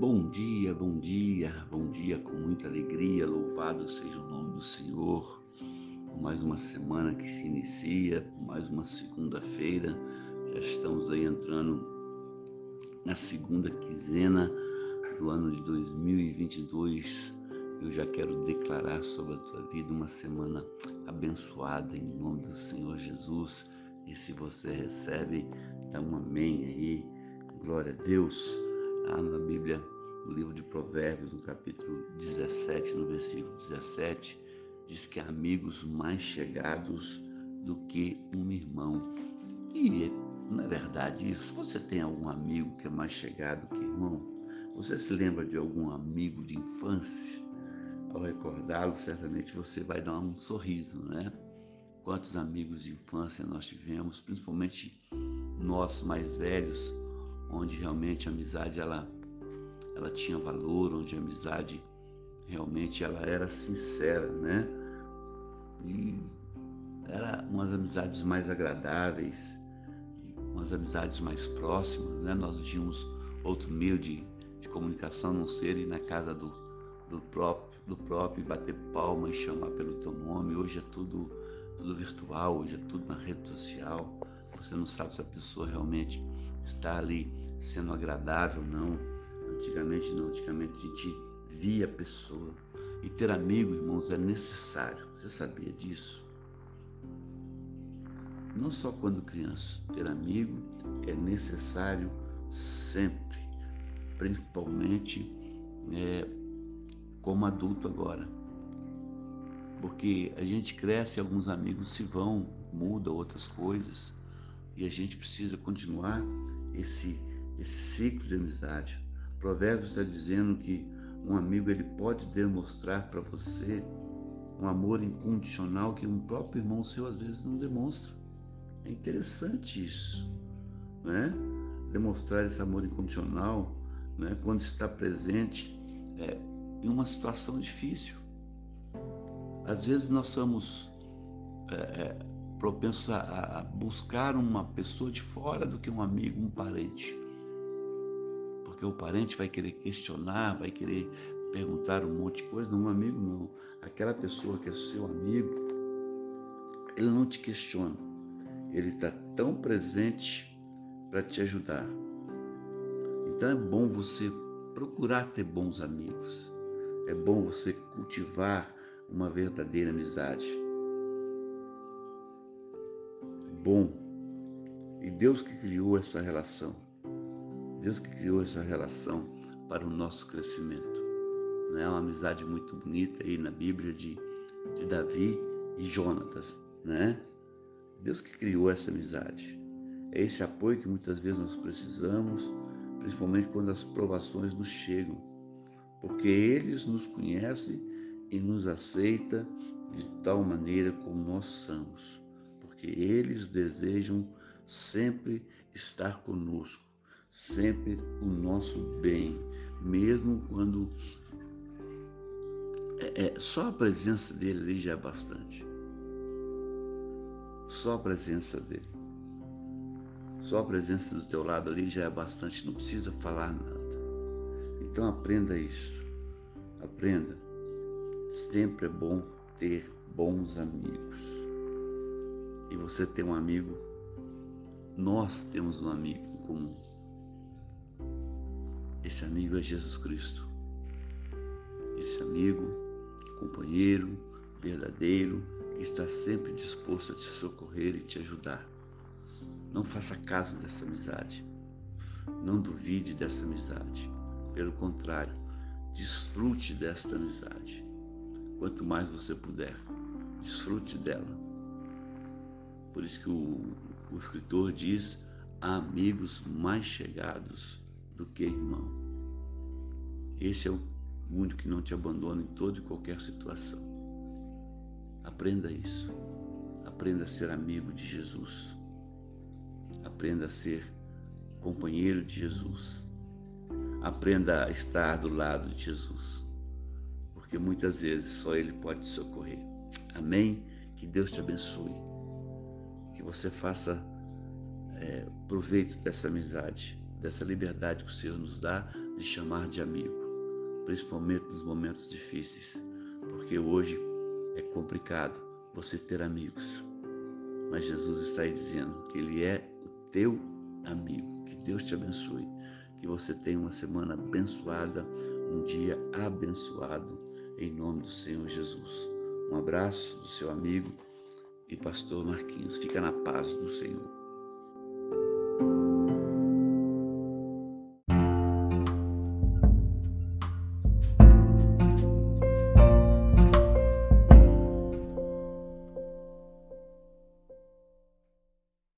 Bom dia, bom dia, bom dia com muita alegria. Louvado seja o nome do Senhor. Mais uma semana que se inicia, mais uma segunda-feira. Já estamos aí entrando na segunda quinzena do ano de 2022. Eu já quero declarar sobre a tua vida uma semana abençoada em nome do Senhor Jesus. E se você recebe, dá um amém aí. Glória a Deus lá na Bíblia, no livro de Provérbios, no capítulo 17, no versículo 17, diz que há amigos mais chegados do que um irmão. E não é verdade isso? Você tem algum amigo que é mais chegado que irmão? Você se lembra de algum amigo de infância? Ao recordá-lo, certamente você vai dar um sorriso, né? Quantos amigos de infância nós tivemos, principalmente nós mais velhos, onde realmente a amizade ela, ela tinha valor, onde a amizade realmente ela era sincera, né? E era umas amizades mais agradáveis, umas amizades mais próximas, né? Nós tínhamos outro meio de, de comunicação, não ser ir na casa do, do próprio, do próprio, bater palma e chamar pelo teu nome. Hoje é tudo, tudo virtual, hoje é tudo na rede social. Você não sabe se a pessoa realmente está ali sendo agradável, não. Antigamente não, antigamente a gente via a pessoa. E ter amigo, irmãos, é necessário. Você sabia disso? Não só quando criança, ter amigo é necessário sempre, principalmente é, como adulto agora. Porque a gente cresce, alguns amigos se vão, muda outras coisas, e a gente precisa continuar esse, esse ciclo de amizade. Provérbios está dizendo que um amigo ele pode demonstrar para você um amor incondicional que um próprio irmão seu às vezes não demonstra. É interessante isso, né? Demonstrar esse amor incondicional, né? Quando está presente é, em uma situação difícil. Às vezes nós somos é, é, propensos a, a buscar uma pessoa de fora do que um amigo, um parente. Porque o parente vai querer questionar, vai querer perguntar um monte de coisa, não um amigo não. Aquela pessoa que é seu amigo, ele não te questiona. Ele está tão presente para te ajudar. Então é bom você procurar ter bons amigos. É bom você cultivar uma verdadeira amizade bom. E Deus que criou essa relação, Deus que criou essa relação para o nosso crescimento. É uma amizade muito bonita aí na Bíblia de, de Davi e Jonatas, né? Deus que criou essa amizade. É esse apoio que muitas vezes nós precisamos, principalmente quando as provações nos chegam, porque eles nos conhecem e nos aceita de tal maneira como nós somos porque eles desejam sempre estar conosco, sempre o nosso bem, mesmo quando é, é, só a presença dele ali já é bastante. Só a presença dele. Só a presença do teu lado ali já é bastante, não precisa falar nada. Então aprenda isso. Aprenda. Sempre é bom ter bons amigos e você tem um amigo, nós temos um amigo em comum. Esse amigo é Jesus Cristo. Esse amigo, companheiro, verdadeiro, que está sempre disposto a te socorrer e te ajudar. Não faça caso dessa amizade. Não duvide dessa amizade. Pelo contrário, desfrute desta amizade. Quanto mais você puder, desfrute dela por isso que o, o escritor diz: há amigos mais chegados do que irmão. Esse é o único que não te abandona em toda e qualquer situação. Aprenda isso. Aprenda a ser amigo de Jesus. Aprenda a ser companheiro de Jesus. Aprenda a estar do lado de Jesus. Porque muitas vezes só Ele pode te socorrer. Amém? Que Deus te abençoe que você faça é, proveito dessa amizade, dessa liberdade que o Senhor nos dá de chamar de amigo, principalmente nos momentos difíceis, porque hoje é complicado você ter amigos. Mas Jesus está aí dizendo que Ele é o teu amigo. Que Deus te abençoe. Que você tenha uma semana abençoada, um dia abençoado, em nome do Senhor Jesus. Um abraço do seu amigo e pastor Marquinhos. Fica na paz do Senhor.